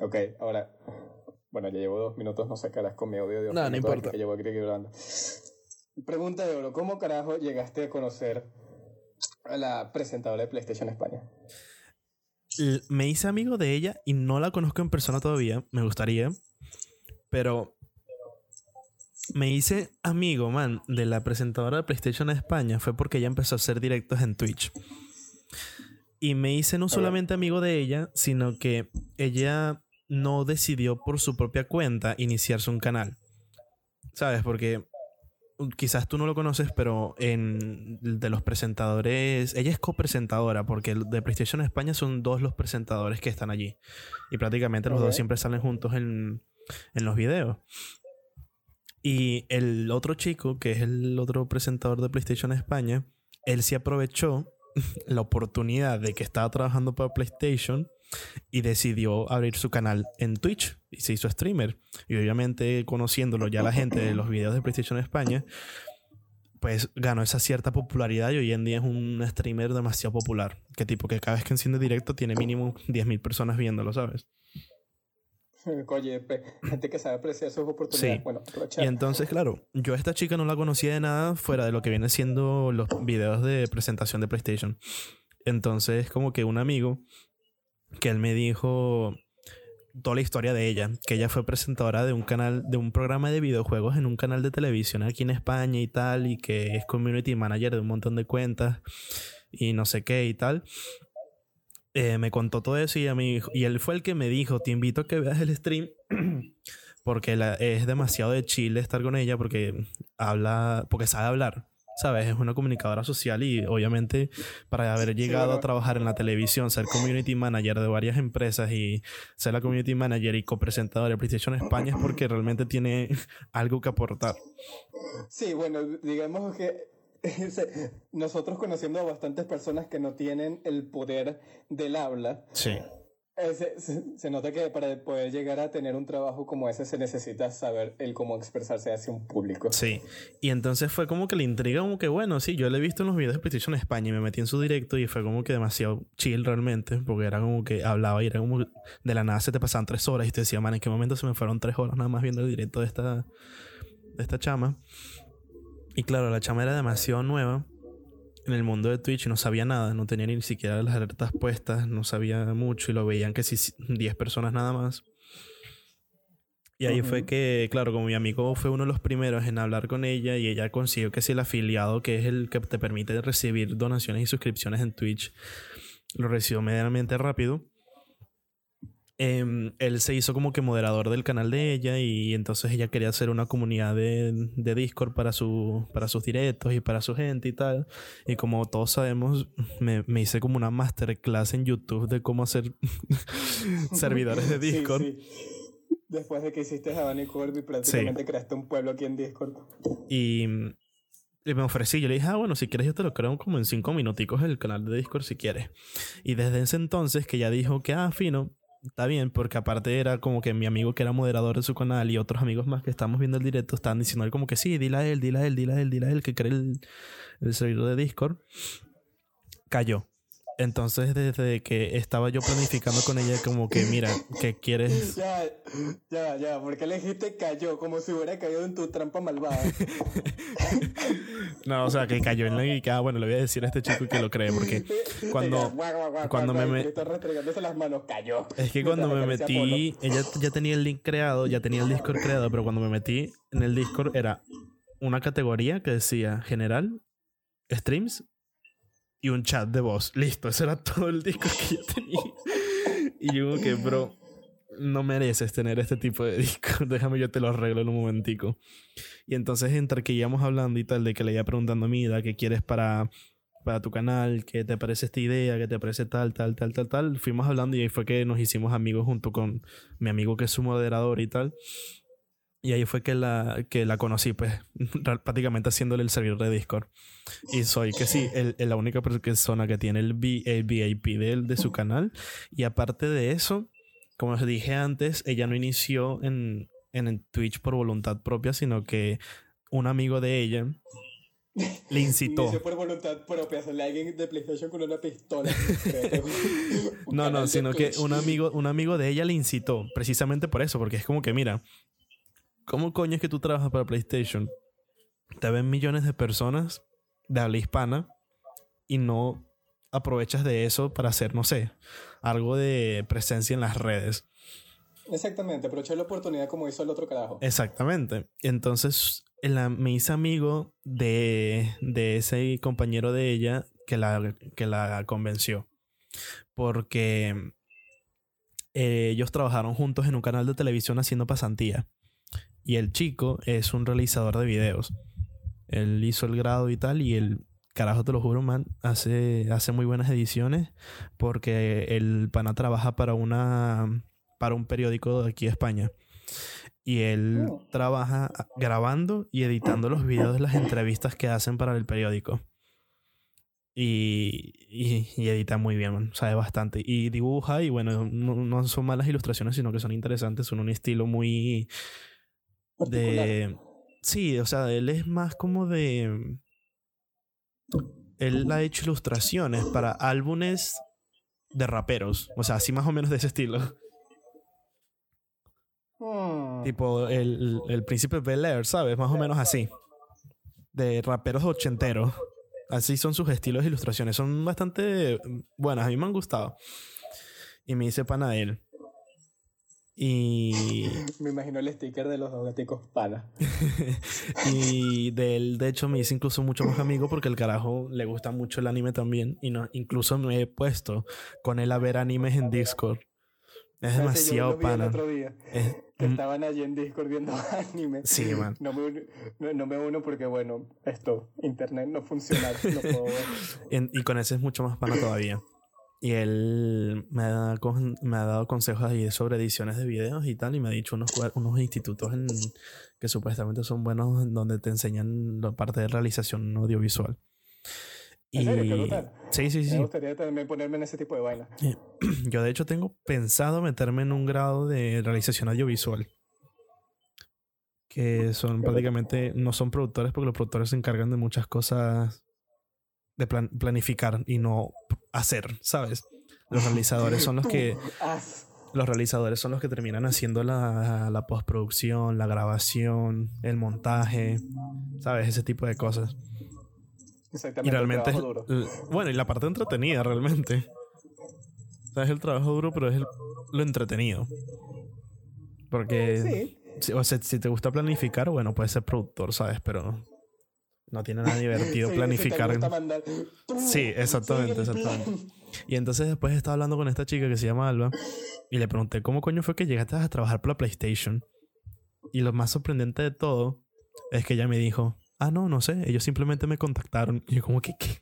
Ok, ahora. Bueno, ya llevo dos minutos, no sé qué harás con mi audio de No, no importa. Que llevo aquí hablando. Pregunta de oro: ¿Cómo carajo llegaste a conocer a la presentadora de PlayStation España? Me hice amigo de ella y no la conozco en persona todavía. Me gustaría. Pero me hice amigo, man, de la presentadora de PlayStation España. Fue porque ella empezó a hacer directos en Twitch. Y me hice no solamente amigo de ella, sino que ella no decidió por su propia cuenta iniciarse un canal. ¿Sabes? Porque uh, quizás tú no lo conoces, pero en de los presentadores, ella es copresentadora, porque de PlayStation España son dos los presentadores que están allí. Y prácticamente los dos siempre salen juntos en, en los videos. Y el otro chico, que es el otro presentador de PlayStation España, él sí aprovechó la oportunidad de que estaba trabajando para PlayStation y decidió abrir su canal en Twitch y se hizo streamer. Y obviamente conociéndolo ya la gente de los videos de PlayStation España, pues ganó esa cierta popularidad y hoy en día es un streamer demasiado popular. Que tipo que cada vez que enciende directo tiene mínimo 10.000 personas viéndolo, ¿sabes? Oye, gente que sabe apreciar sus oportunidades. Sí. Bueno, aprovechar. Y entonces, claro, yo a esta chica no la conocía de nada fuera de lo que viene siendo los videos de presentación de PlayStation. Entonces, como que un amigo que él me dijo toda la historia de ella, que ella fue presentadora de un canal, de un programa de videojuegos en un canal de televisión aquí en España y tal, y que es community manager de un montón de cuentas y no sé qué y tal. Eh, me contó todo eso y, a mí, y él fue el que me dijo, te invito a que veas el stream porque la- es demasiado de chile estar con ella porque habla, porque sabe hablar, ¿sabes? Es una comunicadora social y obviamente para haber llegado bueno. a trabajar en la televisión, ser community manager de varias empresas y ser la community manager y copresentadora de PlayStation España es porque realmente tiene algo que aportar. Sí, bueno, digamos que nosotros conociendo a bastantes personas que no tienen el poder del habla, Sí. Se, nota que para poder llegar a tener un trabajo como ese se necesita saber el cómo expresarse hacia un público. Sí, y entonces fue como que la intriga, como que bueno, sí, yo le he visto en los videos de PlayStation España y me metí en su directo y fue como que demasiado chill realmente, porque era como que hablaba y era como de la nada se te pasaban tres horas y te decía, man, ¿en qué momento se me fueron tres horas nada más viendo el directo de esta, de esta chama? Y claro, la chama era demasiado nueva en el mundo de Twitch no sabía nada, no tenía ni siquiera las alertas puestas, no sabía mucho y lo veían que si 10 personas nada más. Y ahí fue que, claro, como mi amigo fue uno de los primeros en hablar con ella y ella consiguió que si el afiliado, que es el que te permite recibir donaciones y suscripciones en Twitch, lo recibió medianamente rápido. Em, él se hizo como que moderador del canal de ella y entonces ella quería hacer una comunidad de, de Discord para, su, para sus directos y para su gente y tal. Y como todos sabemos, me, me hice como una masterclass en YouTube de cómo hacer servidores de Sí, Discord. sí. Después de que hiciste Havana y Corby, prácticamente creaste un pueblo aquí en Discord. Y, y me ofrecí. Yo le dije, ah, bueno, si quieres, yo te lo creo como en cinco minuticos el canal de Discord si quieres. Y desde ese entonces que ya dijo que, ah, fino, está bien, porque aparte era como que mi amigo que era moderador de su canal y otros amigos más que estamos viendo el directo estaban diciendo como que sí, dile a él, dile a él, dile a él, dile a él que cree el, el servidor de Discord. Cayó. Entonces, desde que estaba yo planificando con ella, como que, mira, ¿qué quieres? Ya, ya, ya, porque le dijiste cayó, como si hubiera caído en tu trampa malvada. No, o sea, que cayó en la y que, ah, bueno, le voy a decir a este chico que lo cree, porque cuando, cuando me guau, me- y Cristo restregándose las manos, cayó. Es que cuando me metí, ella ya tenía el link creado, ya tenía el Discord creado, pero cuando me metí en el Discord era una categoría que decía general, streams y un chat de voz. Listo, ese era todo el Discord que yo tenía. Y yo como que, bro, no mereces tener este tipo de Discord. Déjame yo te lo arreglo en un momentico. Y entonces entre que íbamos hablando y tal, de que le iba preguntando, mira, ¿qué quieres para, para tu canal? ¿Qué te parece esta idea? ¿Qué te parece tal, tal, tal, tal, tal? Fuimos hablando y ahí fue que nos hicimos amigos junto con mi amigo que es su moderador y tal. Y ahí fue que la, que la conocí, pues, prácticamente haciéndole el servidor de Discord. Y soy que sí, el, el- la única persona que tiene el, V- el VIP de, de su canal. Y aparte de eso, como os dije antes, ella no inició en, en el Twitch por voluntad propia, sino que un amigo de ella le incitó. Inició por voluntad propia, sale alguien de PlayStation con una pistola. No, no, sino que un amigo, un amigo de ella le incitó, precisamente por eso, porque es como que, mira, ¿cómo coño es que tú trabajas para PlayStation? Te ven millones de personas de habla hispana y no aprovechas de eso para hacer, no sé, algo de presencia en las redes. Exactamente, aprovechó la oportunidad como hizo el otro carajo. Exactamente. Entonces la- me hice amigo de, de ese compañero de ella que la, que la convenció. Porque eh, ellos trabajaron juntos en un canal de televisión haciendo pasantía. Y el chico es un realizador de videos. Él hizo el grado y tal. Y el carajo, te lo juro, man, hace, hace muy buenas ediciones. Porque el pana trabaja para una para un periódico de aquí de España. Y él Oh. trabaja grabando y editando los videos de las entrevistas que hacen para el periódico. Y, y, y edita muy bien, man. sabe bastante. Y dibuja, y bueno, no, no son malas ilustraciones, sino que son interesantes, son un estilo muy Particular. de... Sí, o sea, él es más como de... Él ha hecho ilustraciones para álbumes de raperos, o sea, así más o menos de ese estilo. Hmm. Tipo el, el príncipe Bel Air, ¿sabes? Más o menos así. De raperos ochenteros. Así son sus estilos de ilustraciones. Son bastante buenas. A mí me han gustado. Y me hice pana de él. Y, Me imagino el sticker de los dos gaticos pana. y de él, de hecho, me hice incluso mucho más amigo porque el carajo le gusta mucho el anime también. Y no, incluso me he puesto con él a ver animes en Discord. Es yo demasiado vi el pana. otro día. Es- Que estaban allí en Discord viendo anime. Sí, man. No me, uno, no, no me uno porque, bueno, esto, internet no funciona. No puedo ver. Y con ese es mucho más pana todavía. Y él me ha, me ha dado consejos ahí sobre ediciones de videos y tal. Y me ha dicho unos, unos institutos en- que supuestamente son buenos en donde te enseñan la parte de realización audiovisual. ¿En serio? Qué brutal. sí, sí, sí. Me gustaría también ponerme en ese tipo de vaina. Yo de hecho tengo pensado meterme en un grado de realización audiovisual. Que son prácticamente, no son productores porque los productores se encargan de muchas cosas de plan- planificar y no hacer, ¿sabes? Los realizadores son los que, los realizadores son los que terminan haciendo la, la postproducción, la grabación, el montaje, ¿sabes? Ese tipo de cosas. Exactamente. Y realmente duro. bueno, y la parte entretenida realmente. O sea, es el trabajo duro, pero es el- lo entretenido. Porque, Sí. si, o sea, si te gusta planificar, bueno, puedes ser productor, ¿sabes? Pero no tiene nada divertido Sí, planificar. Si mandar, Sí, exactamente, exactamente. Y entonces después estaba hablando con esta chica que se llama Alba y le pregunté, ¿cómo coño fue que llegaste a trabajar para PlayStation? Y lo más sorprendente de todo es que ella me dijo, ah, no, no sé, ellos simplemente me contactaron. Y yo como que, ¿qué?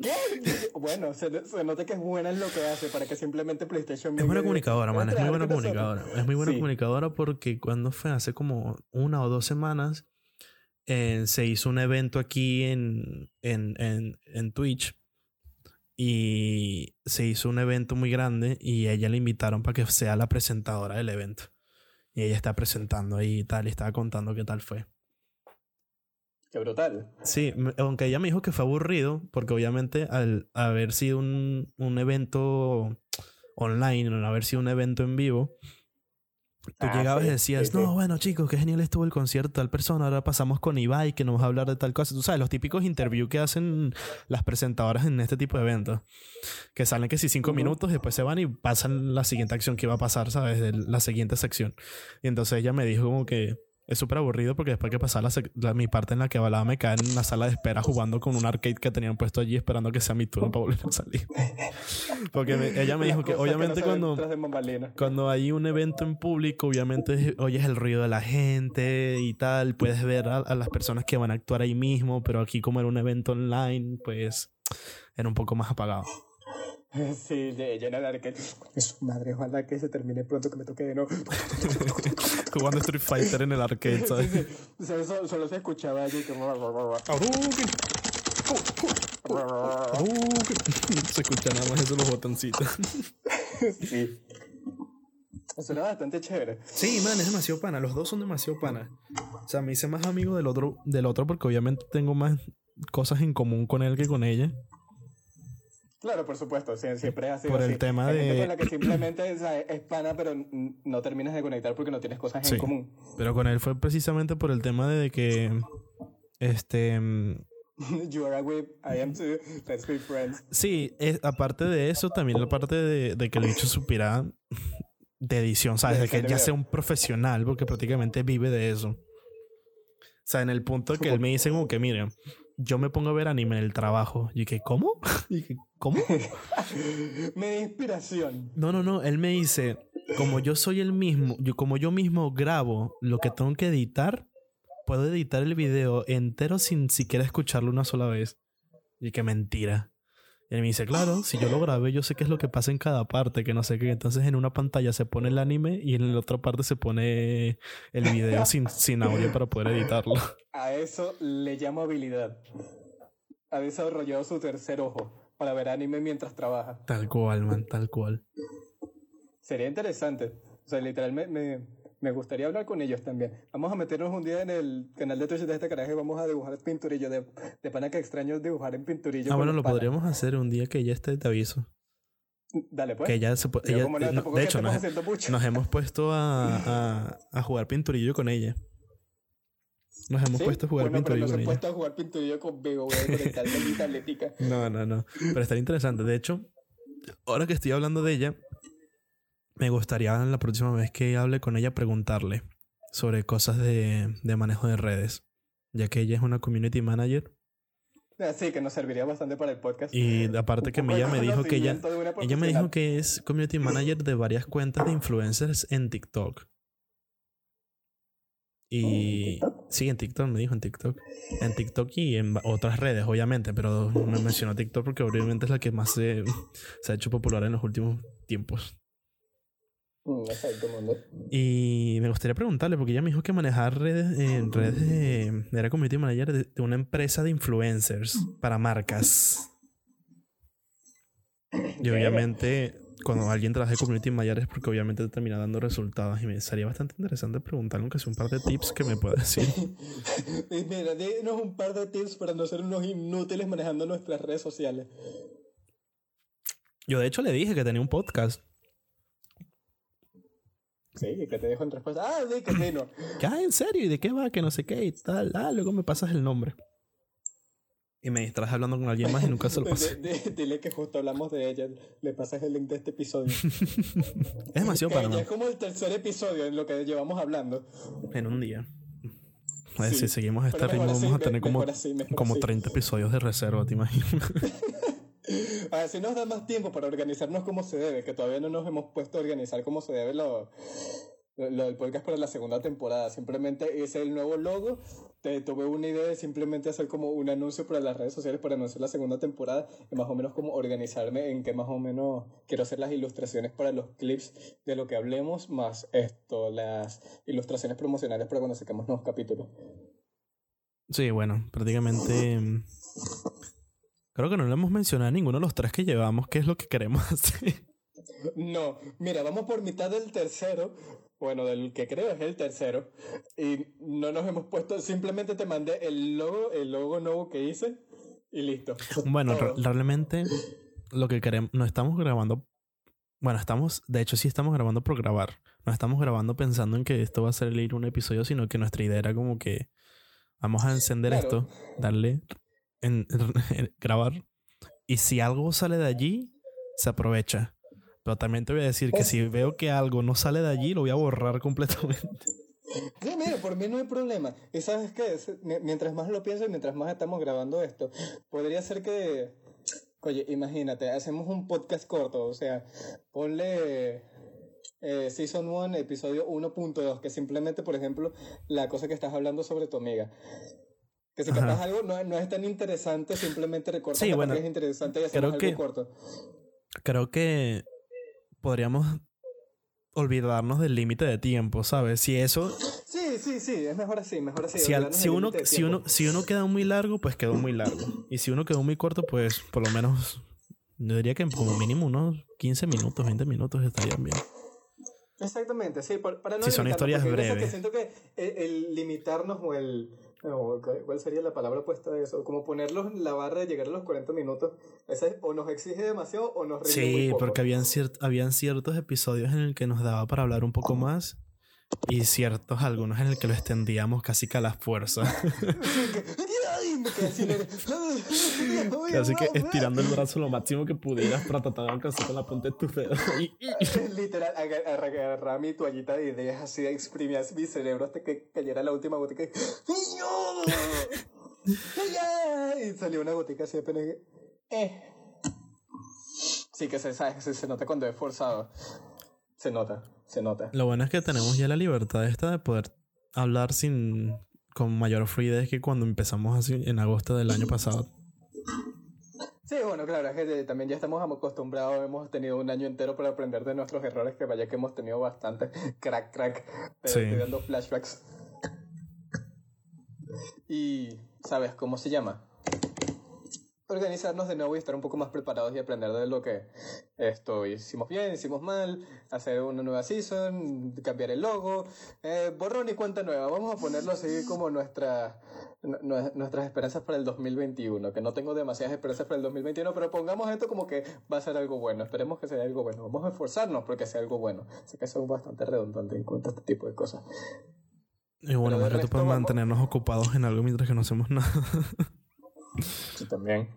¿Qué? Bueno, se, se nota que es buena en lo que hace para que simplemente PlayStation. Es buena comunicadora, man. Es muy buena comunicadora. Es muy buena Sí. comunicadora porque cuando fue hace como una o dos semanas eh, se hizo un evento aquí en, en, en, en Twitch y se hizo un evento muy grande y ella le invitaron para que sea la presentadora del evento. Y ella está presentando ahí y tal, y estaba contando qué tal fue. Qué brutal. Sí, aunque ella me dijo que fue aburrido, porque obviamente al haber sido un, un evento online, al haber sido un evento en vivo, tú Ah, llegabas y decías, sí, sí. no, bueno chicos, qué genial estuvo el concierto de tal persona, ahora pasamos con Ibai que nos va a hablar de tal cosa. Tú sabes, los típicos interviews que hacen las presentadoras en este tipo de eventos, que salen que si cinco minutos, después se van y pasan la siguiente acción que iba a pasar, ¿sabes? De la siguiente sección. Y entonces ella me dijo como que es súper aburrido porque después que pasaba la, mi parte en la que hablaba me caen en la sala de espera jugando con un arcade que tenían puesto allí esperando que sea mi turno para volver a salir. Porque me- ella me dijo que obviamente no cuando, cuando hay un evento en público, obviamente oyes el ruido de la gente y tal, puedes ver a, a las personas que van a actuar ahí mismo, pero aquí como era un evento online, pues era un poco más apagado. Sí, de llena de arcade. Es madre, ojalá que se termine pronto que me toque de nuevo. Jugando Street Fighter en el arcade, ¿sabes? Sí, sí. O sea, eso- solo se escuchaba allí como. Se escucha nada más eso los botoncitos. Sí. Suena bastante chévere. Sí, man, es demasiado pana. Los dos son demasiado pana. O sea, me hice más amigo del otro, del otro porque obviamente tengo más cosas en común con él que con ella. Claro, por supuesto, siempre es así. Por el tema Hay gente de- con la que simplemente sea, es pana, pero no terminas de conectar porque no tienes cosas Sí. en común. Pero con él fue precisamente por el tema de que. Este. mm, You are a whip, I am too, let's be friends. Sí, es- aparte de eso, también la parte de, de que el bicho supiera de edición, ¿sabes? De De que de ya sea un profesional, porque prácticamente vive de eso. O sea, en el punto que él me dice como que, mire, yo me pongo a ver anime en el trabajo. Y que, ¿cómo? Y que, ¿cómo? Me da inspiración. No, no, no. Él me dice, como yo soy el mismo, yo, como yo mismo grabo lo que tengo que editar, puedo editar el video entero sin siquiera escucharlo una sola vez. Y que mentira. Y él me dice, claro, si yo lo grabé, yo sé qué es lo que pasa en cada parte, que no sé qué. Entonces en una pantalla se pone el anime y en la otra parte se pone el video sin, sin audio para poder editarlo. A eso le llamo habilidad. Ha desarrollado su tercer ojo para ver anime mientras trabaja. Tal cual, man, tal cual. Sería interesante. O sea, literalmente me, me gustaría hablar con ellos también. Vamos a meternos un día en el canal de Twitch de este carajo y vamos a dibujar pinturillo. De, de pana que extraño dibujar en pinturillo. Ah, bueno, lo podríamos hacer un día que ella esté, te aviso. Dale, pues. Que ella se ella- no, no, tampoco de hecho, nos, hemos puesto a, a, a jugar pinturillo con ella. Nos hemos ¿Sí? puesto a jugar bueno, pinturillo con puesto a jugar pinturillo a mi tabletica. No, no, no. Pero estaría interesante. De hecho, ahora que estoy hablando de ella, me gustaría la próxima vez que hable con ella preguntarle sobre cosas de, de manejo de redes. Ya que ella es una community manager. Así que nos serviría bastante para el podcast. Y aparte que ella me dijo que ella, ella me dijo que es community manager de varias cuentas de influencers en TikTok. Y sí, en TikTok, me dijo en TikTok. En TikTok y en otras redes, obviamente, pero me mencionó TikTok porque obviamente es la que más se, se ha hecho popular en los últimos tiempos. Mm, exacto. Y me gustaría preguntarle, porque ella me dijo que manejar redes, en redes de, era community manager de, de una empresa de influencers para marcas. Y obviamente, cuando alguien trabaja de community manager es porque obviamente te termina dando resultados. Y me sería bastante interesante preguntarle, aunque sea un par de tips que me pueda decir. Mira, dinos un par de tips para no ser unos inútiles manejando nuestras redes sociales. Yo, de hecho, le dije que tenía un podcast. Sí, ¿y ¿qué te dejo en respuesta? Ah, sí, que sí, no. Que, ah, ¿en serio? ¿Y de qué va? Que no sé qué y tal. Ah, luego me pasas el nombre. Y me distraes hablando con alguien más y nunca se lo pasé. Dile que justo hablamos de ella. Le pasas el link de este episodio. Es demasiado para es como el tercer episodio en lo que llevamos hablando. En un día. A ver, Sí, si seguimos a este ritmo, vamos a tener como, como así. 30 episodios de reserva, ¿te imaginas? Así nos da más tiempo para organizarnos como se debe, que todavía no nos hemos puesto a organizar como se debe lo, lo, lo del podcast para la segunda temporada. Simplemente hice el nuevo logo, te, tuve una idea de simplemente hacer como un anuncio para las redes sociales para anunciar la segunda temporada y más o menos como organizarme en que más o menos quiero hacer las ilustraciones para los clips de lo que hablemos, más esto, las ilustraciones promocionales para cuando saquemos nuevos capítulos. Sí, bueno, prácticamente. mm, Creo que no le hemos mencionado a ninguno de los tres que llevamos qué es lo que queremos hacer. No, mira, vamos por mitad del tercero. Bueno, del que creo es el tercero. Y no nos hemos puesto, simplemente te mandé el logo, el logo nuevo que hice y listo. Bueno, re- realmente lo que queremos. No estamos grabando. Bueno, estamos. De hecho, sí estamos grabando por grabar. No estamos grabando pensando en que esto va a salir un episodio, sino que nuestra idea era como que. Vamos a encender Claro. esto, darle. En, en- grabar. Y si algo sale de allí, se aprovecha. Pero también te voy a decir que si veo que algo no sale de allí, lo voy a borrar completamente. Sí, mira, por mí no hay problema. Y sabes qué, mientras más lo pienso y mientras más estamos grabando esto, podría ser que, oye, imagínate, hacemos un podcast corto, o sea, ponle eh, Season 1, episodio 1.2, que simplemente, por ejemplo, la cosa que estás hablando sobre tu amiga. Que si capaz algo no, no es tan interesante, simplemente recortas Sí, bueno, que es interesante y hacemos creo que- algo corto. Creo que podríamos olvidarnos del límite de tiempo, ¿sabes? Si eso Sí, sí, sí, es mejor así, mejor así. si, al- uno, si, uno, si uno queda muy largo, pues quedó muy largo. Y si uno quedó muy corto, pues por lo menos, yo diría que como mínimo unos 15 minutos, 20 minutos estarían bien. Exactamente, sí, para no Si son historias breves. que siento que el, el limitarnos o el ¿Cuál sería la palabra opuesta de eso? Como ponerlos en la barra de llegar a los 40 minutos. O nos exige demasiado o nos Sí, muy poco. porque habían, ciert- habían ciertos episodios en el que nos daba para hablar un poco más y ciertos algunos en el que lo extendíamos casi que a la fuerza. Ay, me quedé sin aire. Así que estirando el brazo lo máximo que pudieras para tratar de alcanzar con la punta de tu dedo. Literal, agar- agarraba mi toallita de ideas así, exprimía mi cerebro hasta que cayera la última gotica. y- ¡No! ¡Ya! Y salió una gotica así apenas. que- Eh. Sí, que se, sabe, se, se nota cuando es forzado. Se nota, se nota. Lo bueno es que tenemos ya la libertad esta de poder hablar sin con mayor fluidez que cuando empezamos así en agosto del año pasado. Sí, bueno, claro, es que también ya estamos acostumbrados, hemos tenido un año entero para aprender de nuestros errores, que vaya que hemos tenido bastante. Crack, crack. Te Sí. estoy dando flashbacks. Y, ¿sabes cómo se llama? Organizarnos de nuevo y estar un poco más preparados y aprender de lo que esto hicimos bien, hicimos mal, hacer una nueva season, cambiar el logo, eh, borrón y cuenta nueva. Vamos a ponerlo así como nuestra, nu- nu- nuestras esperanzas para el 2021, que no tengo demasiadas esperanzas para el 2021, pero pongamos esto como que va a ser algo bueno. Esperemos que sea algo bueno. Vamos a esforzarnos porque sea algo bueno. Sé que soy bastante redundante en cuanto a este tipo de cosas. Y bueno, Pero de más que resto tú puedes vamos- mantenernos ocupados en algo mientras que no hacemos nada. Sí, también.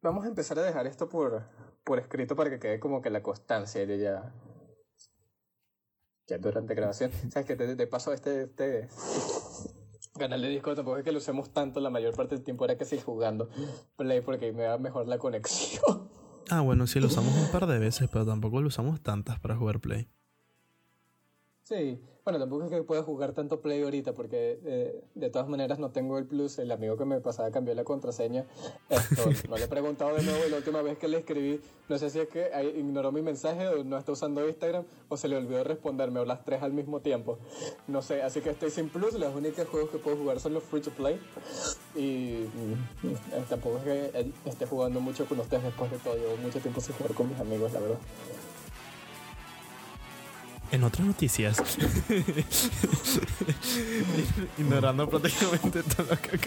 Vamos a empezar a dejar esto por, por escrito para que quede como que la constancia de ya. Ya durante grabación. Sabes que de, de paso este, este canal de disco tampoco es que lo usemos tanto, la mayor parte del tiempo era que sí jugando play porque me da mejor la conexión. ah, bueno, sí, lo usamos un par de veces, pero tampoco lo usamos tantas para jugar Play. Sí, bueno, tampoco es que pueda jugar tanto Play ahorita porque eh, de todas maneras no tengo el plus. El amigo que me pasaba cambió la contraseña. Esto, no le he preguntado de nuevo la última vez que le escribí, no sé si es que ignoró mi mensaje o no está usando Instagram o se le olvidó responderme o las tres al mismo tiempo. No sé, así que estoy sin plus. Los únicos juegos que puedo jugar son los free to play. Y mm, eh, tampoco es que eh, esté jugando mucho con ustedes después de todo. Llevo mucho tiempo sin jugar con mis amigos, la verdad. En otras noticias, ignorando prácticamente todo lo que.